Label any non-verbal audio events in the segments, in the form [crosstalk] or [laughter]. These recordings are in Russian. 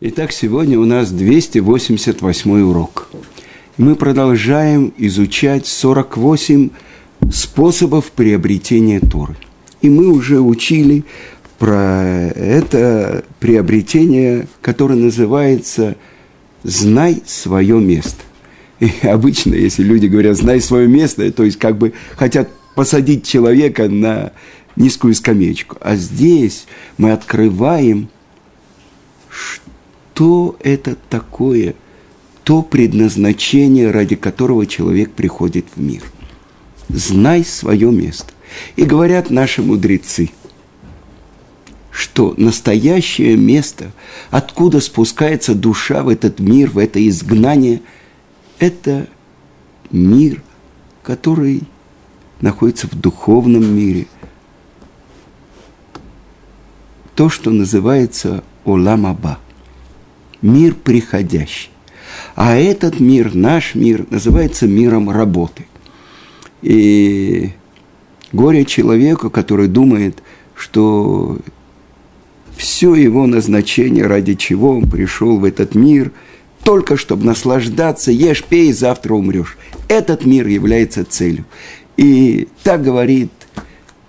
Итак, сегодня у нас 288 урок. Мы продолжаем изучать 48 способов приобретения Торы. И мы уже учили про это приобретение, которое называется «Знай свое место». И обычно, если люди говорят «знай свое место», то есть как бы хотят посадить человека на низкую скамеечку. А здесь мы открываем, что это такое, то предназначение, ради которого человек приходит в мир. Знай свое место. И говорят наши мудрецы, что настоящее место, откуда спускается душа в этот мир, в это изгнание, это мир, который находится в духовном мире. То, что называется Оламаба – мир приходящий. А этот мир, наш мир, называется миром работы. И горе человеку, который думает, что все его назначение, ради чего он пришел в этот мир, только чтобы наслаждаться, ешь, пей, завтра умрешь. Этот мир является целью. И так говорит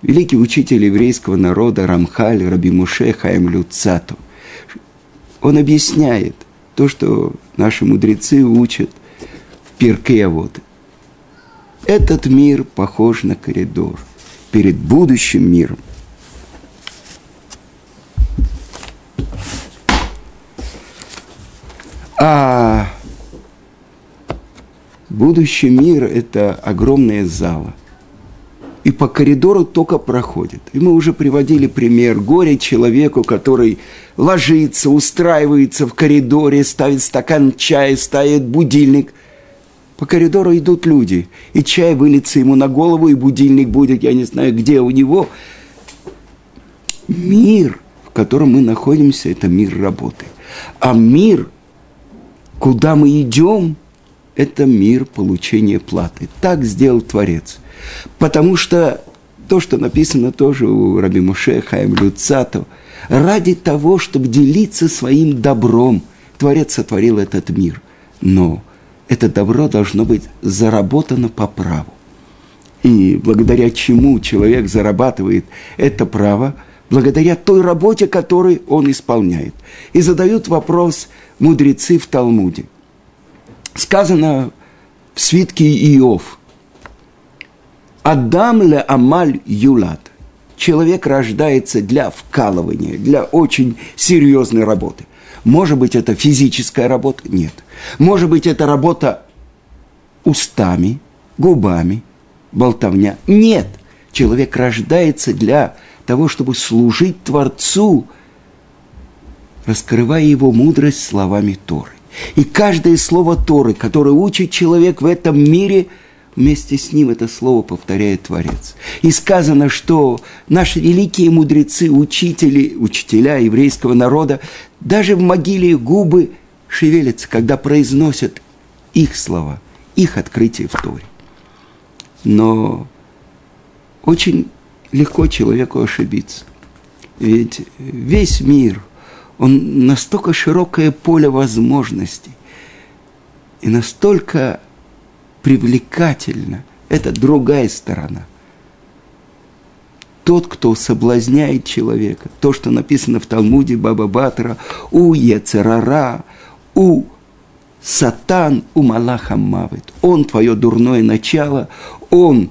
великий учитель еврейского народа Рамхаль Раби Муше Хаим Люцату – он объясняет то, что наши мудрецы учат в Пирке вот. Этот мир похож на коридор перед будущим миром. А будущий мир – это огромная зала и по коридору только проходит. И мы уже приводили пример горе человеку, который ложится, устраивается в коридоре, ставит стакан чая, ставит будильник. По коридору идут люди, и чай выльется ему на голову, и будильник будет, я не знаю, где у него. Мир, в котором мы находимся, это мир работы. А мир, куда мы идем, это мир получения платы. Так сделал Творец – Потому что то, что написано тоже у Раби Муше Хаим Люцату, ради того, чтобы делиться своим добром, Творец сотворил этот мир. Но это добро должно быть заработано по праву. И благодаря чему человек зарабатывает это право, благодаря той работе, которую он исполняет. И задают вопрос мудрецы в Талмуде. Сказано в свитке Иов – Адам ле амаль юлат. Человек рождается для вкалывания, для очень серьезной работы. Может быть, это физическая работа? Нет. Может быть, это работа устами, губами, болтовня? Нет. Человек рождается для того, чтобы служить Творцу, раскрывая его мудрость словами Торы. И каждое слово Торы, которое учит человек в этом мире – вместе с ним это слово повторяет Творец. И сказано, что наши великие мудрецы, учители, учителя еврейского народа, даже в могиле губы шевелятся, когда произносят их слова, их открытие в Торе. Но очень легко человеку ошибиться. Ведь весь мир, он настолько широкое поле возможностей и настолько привлекательно. Это другая сторона. Тот, кто соблазняет человека, то, что написано в Талмуде Баба Батра, у Ецерара, у Сатан, у Малаха Мавит. Он твое дурное начало, он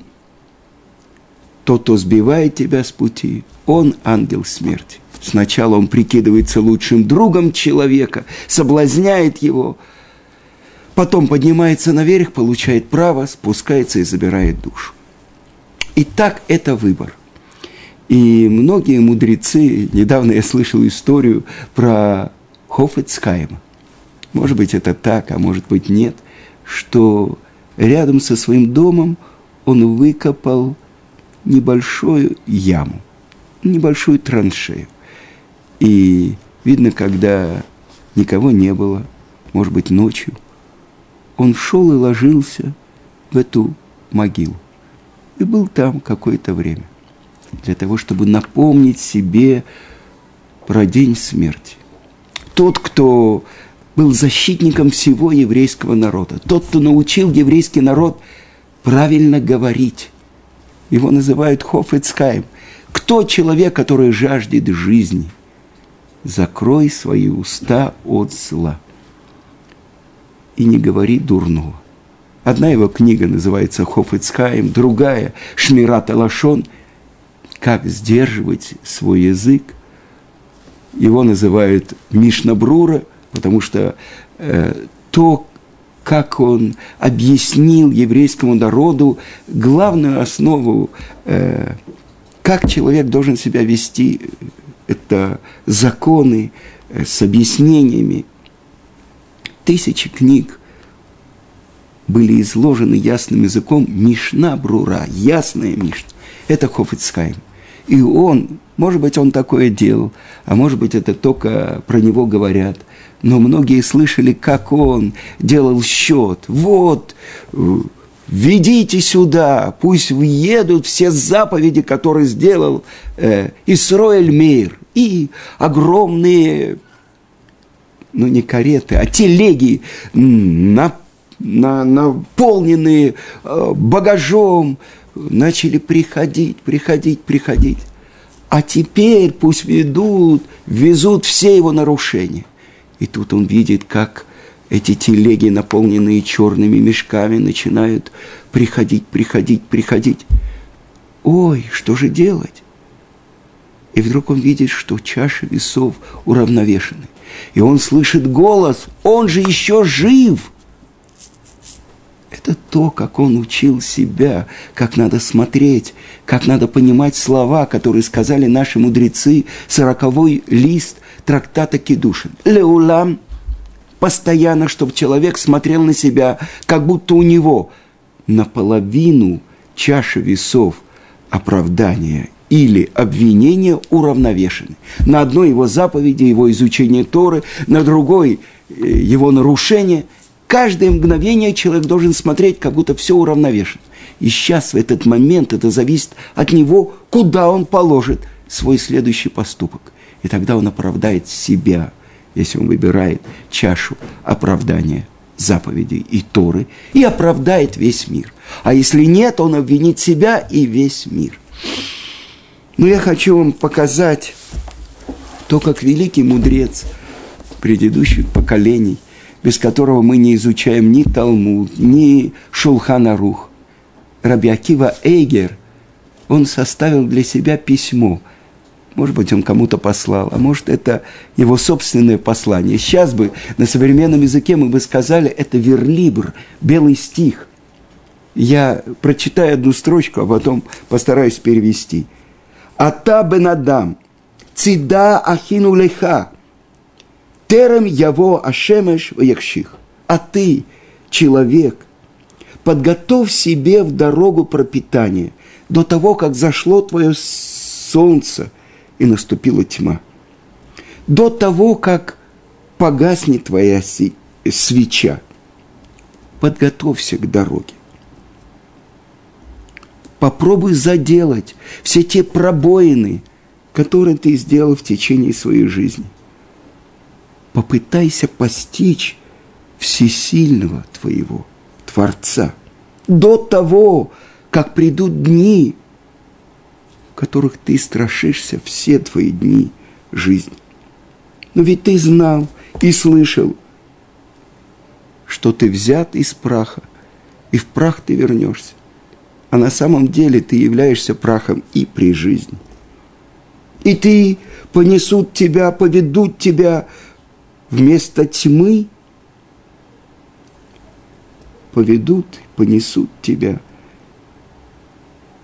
тот, кто сбивает тебя с пути, он ангел смерти. Сначала он прикидывается лучшим другом человека, соблазняет его – потом поднимается наверх, получает право, спускается и забирает душу. И так это выбор. И многие мудрецы, недавно я слышал историю про Хофицкайма. Может быть, это так, а может быть, нет, что рядом со своим домом он выкопал небольшую яму, небольшую траншею. И видно, когда никого не было, может быть, ночью – он шел и ложился в эту могилу. И был там какое-то время. Для того, чтобы напомнить себе про день смерти. тот, кто был защитником всего еврейского народа, тот, кто научил еврейский народ правильно говорить. Его называют Хофецкаем. Кто человек, который жаждет жизни? Закрой свои уста от зла и не говори дурного. Одна его книга называется Хофицкаем, другая Шмират Алашон. Как сдерживать свой язык. Его называют Мишнабрура, потому что э, то, как он объяснил еврейскому народу главную основу, э, как человек должен себя вести, это законы э, с объяснениями. Тысячи книг были изложены ясным языком Мишна Брура, ясная Мишна. Это Хофицкайм. И он, может быть, он такое делал, а может быть, это только про него говорят. Но многие слышали, как он делал счет. Вот, ведите сюда, пусть въедут все заповеди, которые сделал э, Исроэль Мейр. И огромные, ну не кареты, а телеги на на, наполненные э, багажом, начали приходить, приходить, приходить. А теперь пусть ведут, везут все его нарушения. И тут он видит, как эти телеги, наполненные черными мешками, начинают приходить, приходить, приходить. Ой, что же делать? И вдруг он видит, что чаши весов уравновешены. И он слышит голос, он же еще жив – это то, как он учил себя, как надо смотреть, как надо понимать слова, которые сказали наши мудрецы, сороковой лист трактата Кедушин. Леулам постоянно, чтобы человек смотрел на себя, как будто у него наполовину чаша весов оправдания или обвинения уравновешены. На одной его заповеди, его изучение Торы, на другой э, его нарушение – каждое мгновение человек должен смотреть, как будто все уравновешено. И сейчас, в этот момент, это зависит от него, куда он положит свой следующий поступок. И тогда он оправдает себя, если он выбирает чашу оправдания заповедей и Торы, и оправдает весь мир. А если нет, он обвинит себя и весь мир. Но я хочу вам показать то, как великий мудрец предыдущих поколений – без которого мы не изучаем ни Талмуд, ни Шулханарух. Раби Акива Эйгер, он составил для себя письмо. Может быть, он кому-то послал, а может, это его собственное послание. Сейчас бы на современном языке мы бы сказали, это верлибр, белый стих. Я прочитаю одну строчку, а потом постараюсь перевести. «Ата бенадам, цида ахину леха, Терем яво ашемеш ваякших. А ты, человек, подготовь себе в дорогу пропитания до того, как зашло твое солнце и наступила тьма. До того, как погаснет твоя свеча. Подготовься к дороге. Попробуй заделать все те пробоины, которые ты сделал в течение своей жизни – попытайся постичь всесильного твоего Творца до того, как придут дни, которых ты страшишься все твои дни жизни. Но ведь ты знал и слышал, что ты взят из праха, и в прах ты вернешься. А на самом деле ты являешься прахом и при жизни. И ты понесут тебя, поведут тебя вместо тьмы поведут, понесут тебя,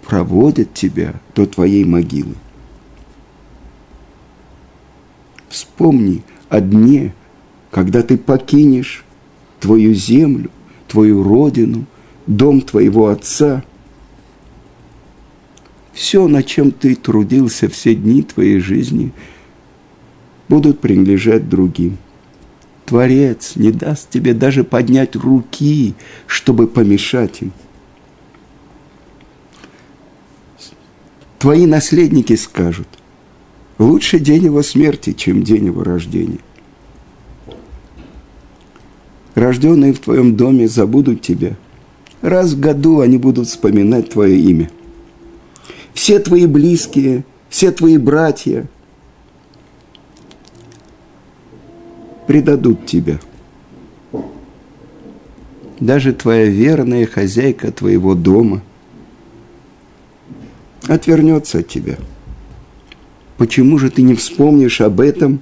проводят тебя до твоей могилы. Вспомни о дне, когда ты покинешь твою землю, твою родину, дом твоего отца. Все, на чем ты трудился все дни твоей жизни, будут принадлежать другим. Творец не даст тебе даже поднять руки, чтобы помешать им. Твои наследники скажут, лучше день его смерти, чем день его рождения. рожденные в твоем доме, забудут тебя. Раз в году они будут вспоминать твое имя. Все твои близкие, все твои братья предадут тебя. Даже твоя верная хозяйка твоего дома отвернется от тебя. Почему же ты не вспомнишь об этом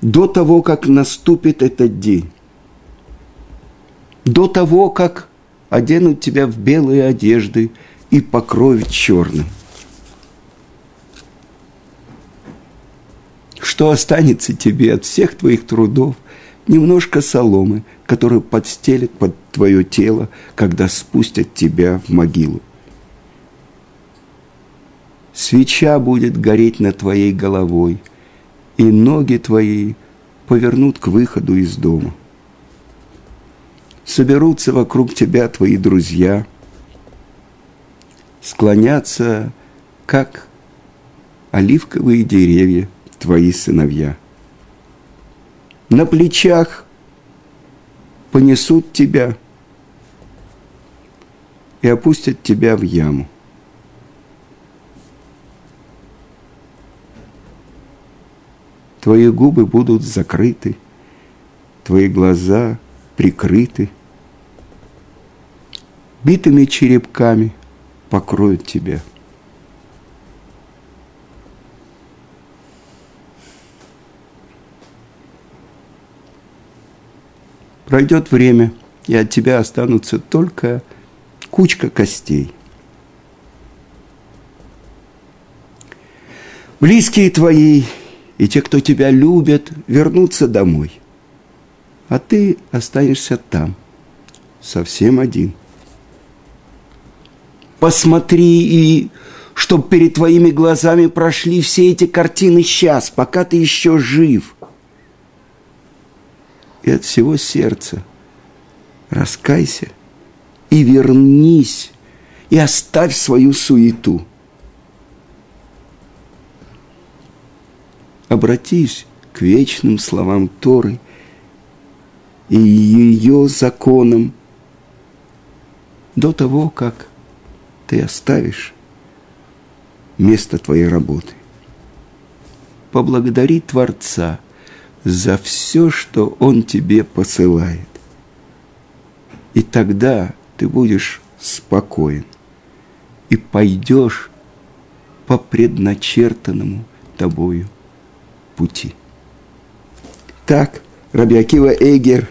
до того, как наступит этот день? До того, как оденут тебя в белые одежды и покроют черным. Что останется тебе от всех твоих трудов? Немножко соломы, которую подстелят под твое тело, когда спустят тебя в могилу. Свеча будет гореть над твоей головой, и ноги твои повернут к выходу из дома. Соберутся вокруг тебя твои друзья, склонятся, как оливковые деревья, твои сыновья. На плечах понесут тебя и опустят тебя в яму. Твои губы будут закрыты, твои глаза прикрыты. Битыми черепками покроют тебя. Пройдет время, и от тебя останутся только кучка костей. Близкие твои и те, кто тебя любят, вернутся домой. А ты останешься там, совсем один. Посмотри и чтобы перед твоими глазами прошли все эти картины сейчас, пока ты еще жив. И от всего сердца раскайся и вернись, и оставь свою суету – обратись к вечным словам Торы и ее законам до того, как ты оставишь место твоей работы. Поблагодари Творца за все, что Он тебе посылает. И тогда ты будешь спокоен и пойдешь по предначертанному тобою пути. Так Рабиакива Эгер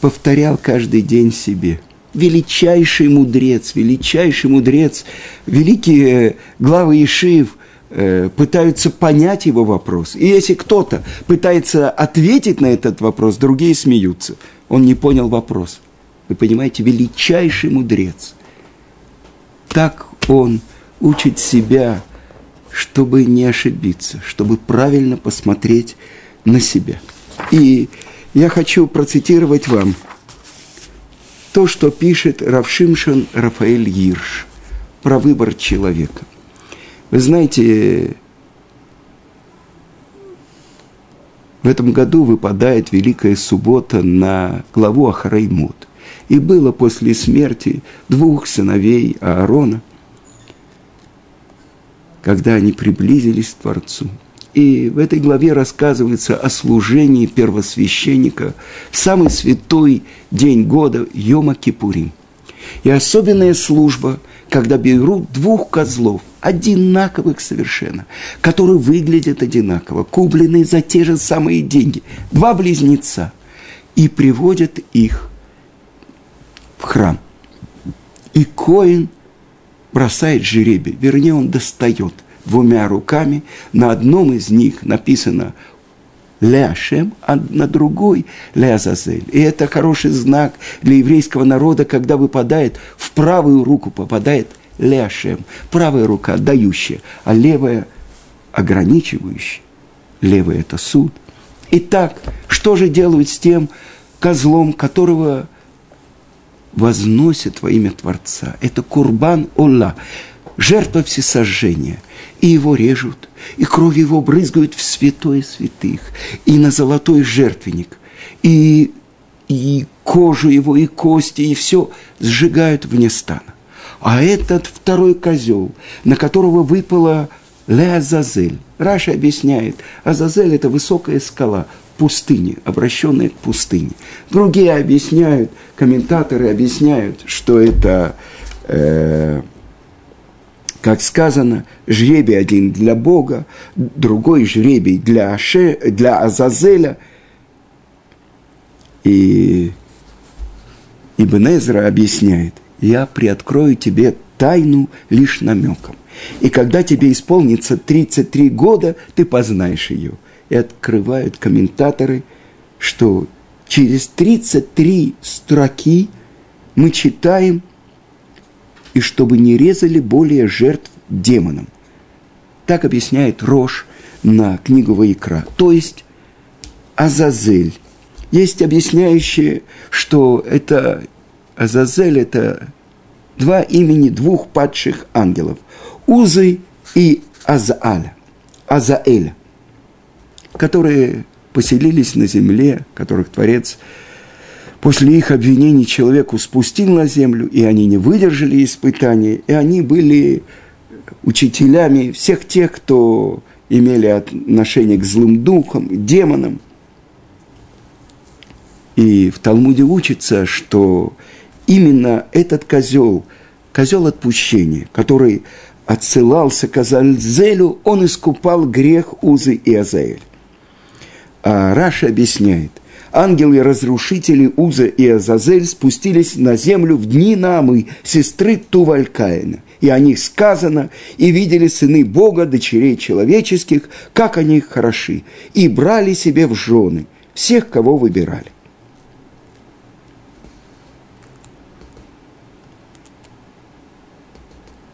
повторял каждый день себе. Величайший мудрец, величайший мудрец, великие главы Ишив э, пытаются понять его вопрос. И если кто-то пытается ответить на этот вопрос, другие смеются. Он не понял вопрос. Вы понимаете, величайший мудрец. Так он учит себя чтобы не ошибиться, чтобы правильно посмотреть на себя. И я хочу процитировать вам то, что пишет Равшимшин Рафаэль Гирш про выбор человека. Вы знаете, в этом году выпадает Великая Суббота на главу Ахараймут. И было после смерти двух сыновей Аарона – когда они приблизились к Творцу. И в этой главе рассказывается о служении первосвященника в самый святой день года Йома Кипурим. И особенная служба, когда берут двух козлов, одинаковых совершенно, которые выглядят одинаково, купленные за те же самые деньги, два близнеца, и приводят их в храм. И Коин – бросает жеребий, вернее, он достает двумя руками, на одном из них написано Ляшем, а на другой Лязазель. И это хороший знак для еврейского народа, когда выпадает в правую руку, попадает Ляшем. Правая рука дающая, а левая ограничивающая. Левая – это суд. Итак, что же делают с тем козлом, которого возносят во имя Творца. Это Курбан Олла, жертва всесожжения. И его режут, и кровь его брызгают в святое святых, и на золотой жертвенник, и, и кожу его, и кости, и все сжигают вне стана. А этот второй козел, на которого выпала Леазазель. Раша объясняет, Азазель – это высокая скала, пустыни, обращенная к пустыне. Другие объясняют, комментаторы объясняют, что это э, как сказано, жребий один для Бога, другой жребий для, Аше, для Азазеля. И Ибн объясняет, я приоткрою тебе тайну лишь намеком. И когда тебе исполнится 33 года, ты познаешь ее. И открывают комментаторы, что через 33 строки мы читаем – и чтобы не резали более жертв демонам. Так объясняет Рош на книгу Ваикра. То есть Азазель. Есть объясняющие, что это Азазель – это два имени двух падших ангелов – Узы и Азааля, Азаэля, которые поселились на земле, которых Творец – После их обвинений человеку спустил на землю, и они не выдержали испытания, и они были учителями всех тех, кто имели отношение к злым духам, демонам. И в Талмуде учится, что именно этот козел, козел отпущения, который отсылался к Азальзелю, он искупал грех Узы и Азаэль. А Раша объясняет, ангелы-разрушители Уза и Азазель спустились на землю в дни Намы, сестры Тувалькаина. И о них сказано, и видели сыны Бога, дочерей человеческих, как они хороши, и брали себе в жены всех, кого выбирали.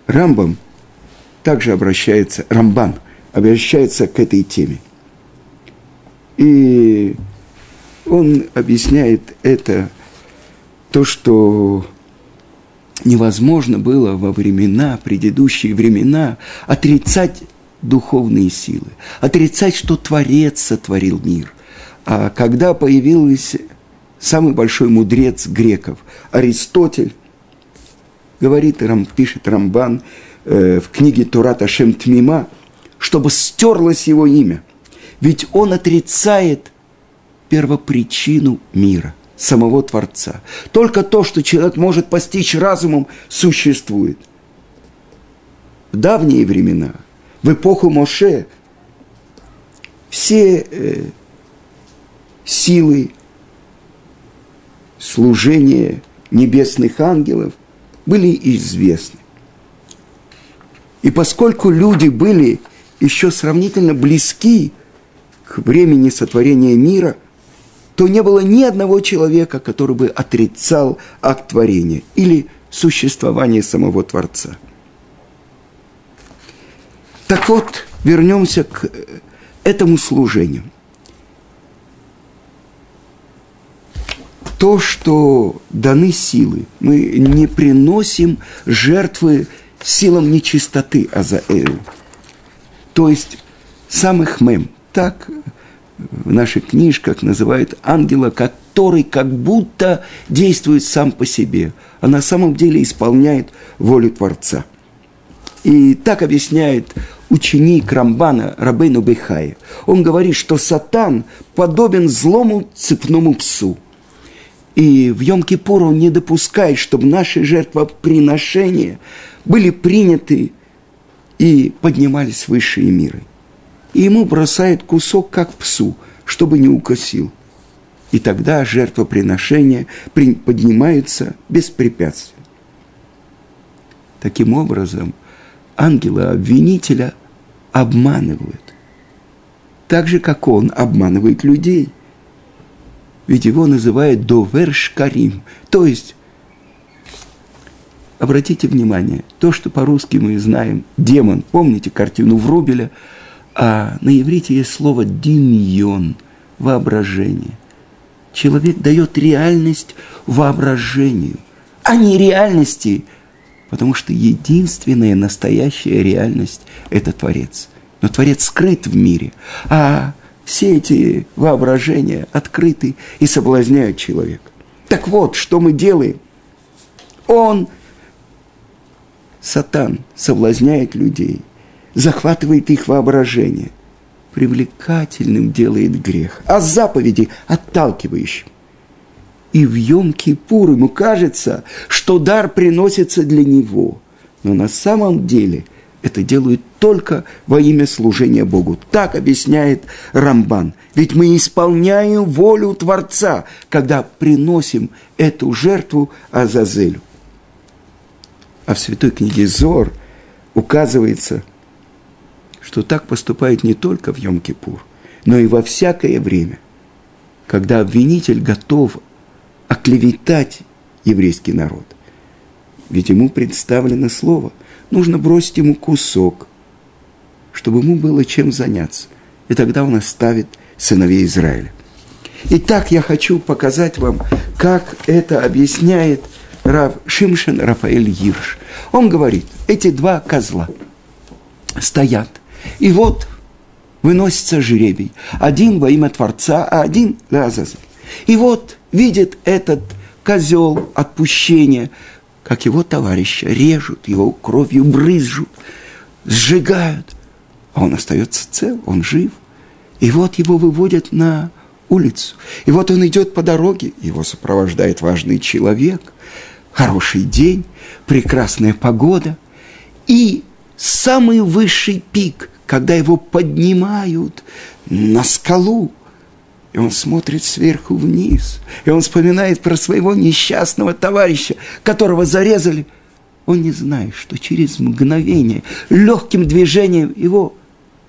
Рамбам также обращается, Рамбан обращается к этой теме. И он объясняет это, то, что невозможно было во времена, предыдущие времена, отрицать духовные силы, отрицать, что Творец сотворил мир. А когда появился самый большой мудрец греков, Аристотель, говорит, пишет Рамбан э, в книге Турата Шем Тмима, чтобы стерлось его имя. Ведь он отрицает – первопричину мира, самого Творца. Только то, что человек может постичь разумом, существует. В давние времена, в эпоху Моше, все э, силы служения небесных ангелов были известны. И поскольку люди были еще сравнительно близки к времени сотворения мира – то не было ни одного человека, который бы отрицал акт творения или существование самого Творца. Так вот, вернемся к этому служению. То, что даны силы, мы не приносим жертвы силам нечистоты Азаэлю. То есть самых мем. Так в наших книжках называют ангела, который как будто действует сам по себе, а на самом деле исполняет волю Творца. И так объясняет ученик Рамбана Рабейну Бехая. Он говорит, что сатан подобен злому цепному псу. И в Йом-Кипур он не допускает, чтобы наши жертвоприношения были приняты и поднимались в высшие миры и ему бросает кусок, как псу, чтобы не укосил. И тогда жертвоприношение поднимается без препятствий. Таким образом, ангела-обвинителя обманывают. Так же, как он обманывает людей. Ведь его называют довер шкарим, то есть Обратите внимание, то, что по-русски мы знаем, демон, помните картину Врубеля – а на иврите есть слово «димьон» – воображение. Человек дает реальность воображению, а не реальности Потому что единственная настоящая реальность – это Творец. Но Творец скрыт в мире, а все эти воображения открыты и соблазняют человека. Так вот, что мы делаем? Он, сатан, соблазняет людей, захватывает их воображение, привлекательным делает грех, а заповеди отталкивающим. И в Йом-Кипур ему кажется, что дар приносится для него. Но на самом деле это делают только во имя служения Богу. Так объясняет Рамбан. Ведь мы исполняем волю Творца, когда приносим эту жертву Азазелю. А в святой книге Зор указывается, что так поступает не только в Йом-Кипур, но и во всякое время, когда обвинитель готов оклеветать еврейский народ. Ведь ему представлено слово. Нужно бросить ему кусок, чтобы ему было чем заняться. И тогда он оставит сыновей Израиля. Итак, я хочу показать вам, как это объясняет Рав Шимшин Рафаэль Ирш. Он говорит, эти два козла стоят. И вот выносится жребий. Один во имя Творца, а один для. И вот видит этот козел отпущения, как его товарища режут, его кровью брызжут, сжигают. А он остается цел, он жив. И вот его выводят на улицу. И вот он идет по дороге, его сопровождает важный человек, хороший день, прекрасная погода. И самый высший пик, когда его поднимают на скалу, и он смотрит сверху вниз, и он вспоминает про своего несчастного товарища, которого зарезали. Он не знает, что через мгновение, легким движением его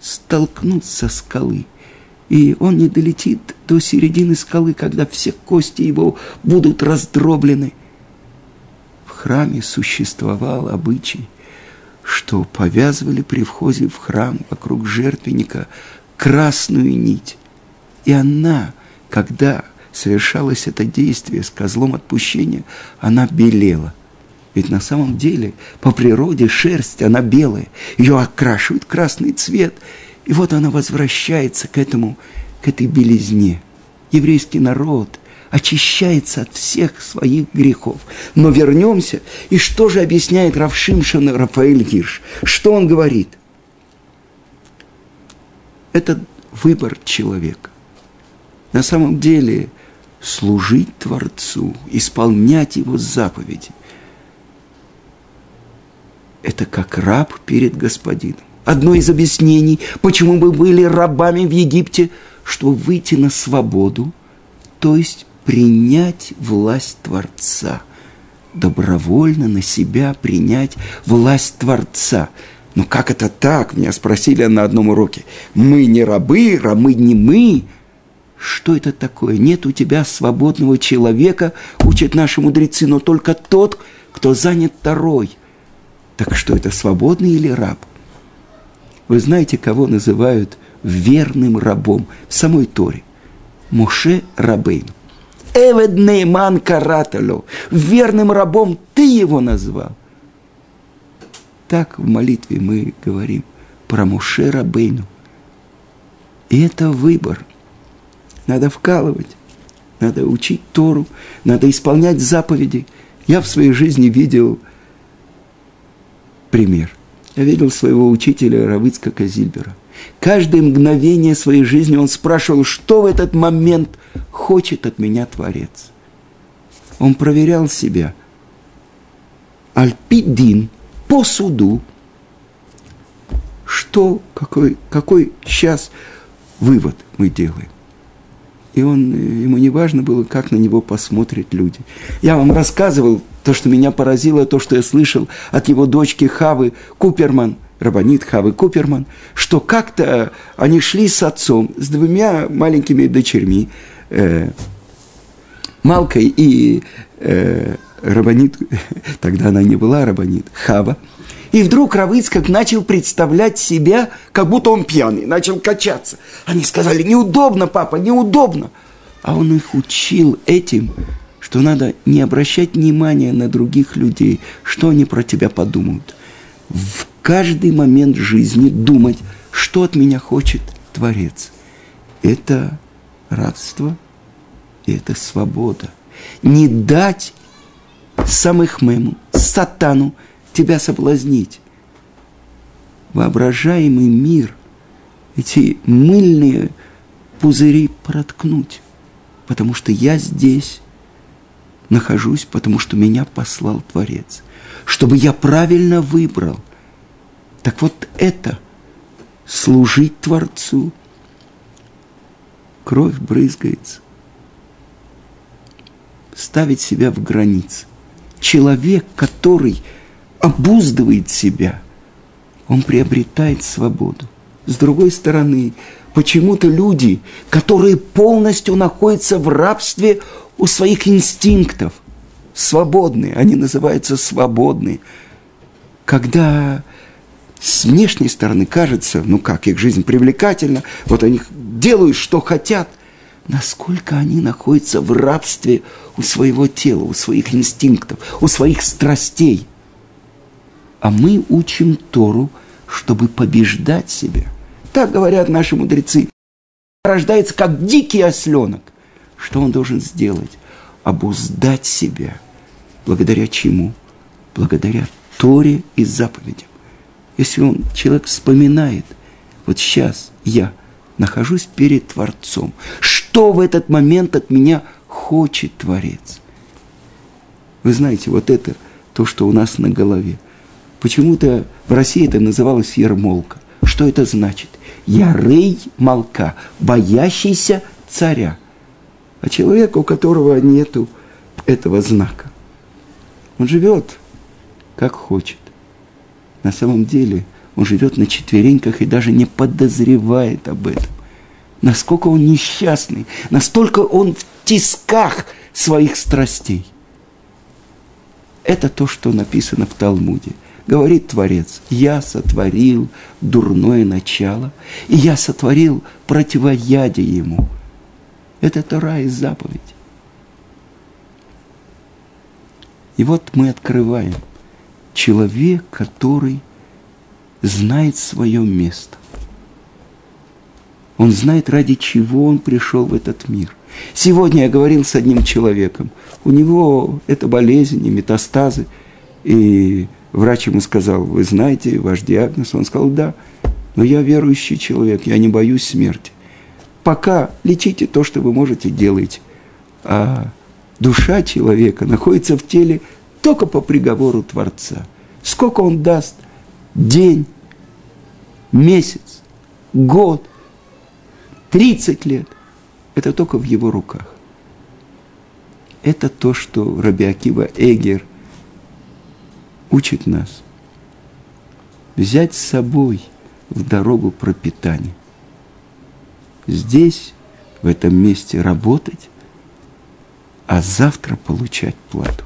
столкнут со скалы. И он не долетит до середины скалы, когда все кости его будут раздроблены. В храме существовал обычай, что повязывали при входе в храм вокруг жертвенника красную нить. И она, когда совершалось это действие с козлом отпущения, она белела. Ведь на самом деле по природе шерсть, она белая, ее окрашивает красный цвет. И вот она возвращается к этому, к этой белизне. Еврейский народ очищается от всех своих грехов. Но вернемся, и что же объясняет Равшимшин Рафаэль Гирш? Что он говорит? Это выбор человека на самом деле служить Творцу, исполнять Его заповеди. Это как раб перед Господином. Одно из объяснений, почему мы были рабами в Египте, чтобы выйти на свободу, то есть принять власть Творца, добровольно на себя принять власть Творца. Но как это так? Меня спросили на одном уроке. Мы не рабы, рабы не мы, что это такое? Нет у тебя свободного человека, учат наши мудрецы, но только тот, кто занят второй. Так что это, свободный или раб? Вы знаете, кого называют верным рабом в самой Торе? Моше Рабейн. Эвед Нейман Караталю. Верным рабом ты его назвал. Так в молитве мы говорим про Моше Рабейну. И это выбор – надо вкалывать, надо учить Тору, надо исполнять заповеди. Я в своей жизни видел пример. Я видел своего учителя Равицка Казильбера. Каждое мгновение своей жизни он спрашивал, что в этот момент хочет от меня Творец. Он проверял себя. Альпидин по суду, что, какой, какой сейчас вывод мы делаем и он, ему не важно было, как на него посмотрят люди. Я вам рассказывал то, что меня поразило, то, что я слышал от его дочки Хавы Куперман, Рабанит Хавы Куперман, что как-то они шли с отцом, с двумя маленькими дочерьми, э, Малкой и э, Рабанит, [laughs] тогда она не была Рабанит, Хава – и вдруг Равыцкак начал представлять себя, как будто он пьяный, начал качаться. Они сказали, неудобно, папа, неудобно. А он их учил этим, что надо не обращать внимания на других людей, что они про тебя подумают. В каждый момент жизни думать, что от меня хочет Творец. Это рабство и это свобода. Не дать самых мему, сатану тебя соблазнить. Воображаемый мир, эти мыльные пузыри проткнуть, потому что я здесь нахожусь, потому что меня послал Творец, чтобы я правильно выбрал. Так вот это служить Творцу. Кровь брызгается. Ставить себя в границы. Человек, который обуздывает себя, он приобретает свободу. С другой стороны, почему-то люди, которые полностью находятся в рабстве у своих инстинктов, свободные, они называются свободные. Когда с внешней стороны кажется, ну как, их жизнь привлекательна, вот они делают, что хотят, насколько они находятся в рабстве у своего тела, у своих инстинктов, у своих страстей. А мы учим Тору, чтобы побеждать себя – так говорят наши мудрецы. Рождается как дикий осленок. Что он должен сделать? Обуздать себя. Благодаря чему? Благодаря Торе и заповедям. Если он, человек вспоминает, вот сейчас я нахожусь перед Творцом, что в этот момент от меня хочет Творец? Вы знаете, вот это то, что у нас на голове. Почему-то в России это называлось ермолка. Что это значит? Ярей Малка, боящийся царя. А человек, у которого нету этого знака, он живет как хочет. На самом деле он живет на четвереньках и даже не подозревает об этом. Насколько он несчастный, настолько он в тисках своих страстей. Это то, что написано в Талмуде – Говорит Творец, я сотворил дурное начало, и я сотворил противоядие ему. Это Тора и заповедь. И вот мы открываем человек, который знает свое место. Он знает, ради чего он пришел в этот мир. Сегодня я говорил с одним человеком. У него это болезнь и метастазы. И Врач ему сказал, вы знаете ваш диагноз? Он сказал, да, но я верующий человек, я не боюсь смерти. Пока лечите то, что вы можете, делайте. А душа человека находится в теле только по приговору Творца. Сколько он даст? День, месяц, год, 30 лет. Это только в его руках. Это то, что Раби Акива Эгер – учит нас взять с собой в дорогу пропитание. Здесь, в этом месте работать, а завтра получать плату.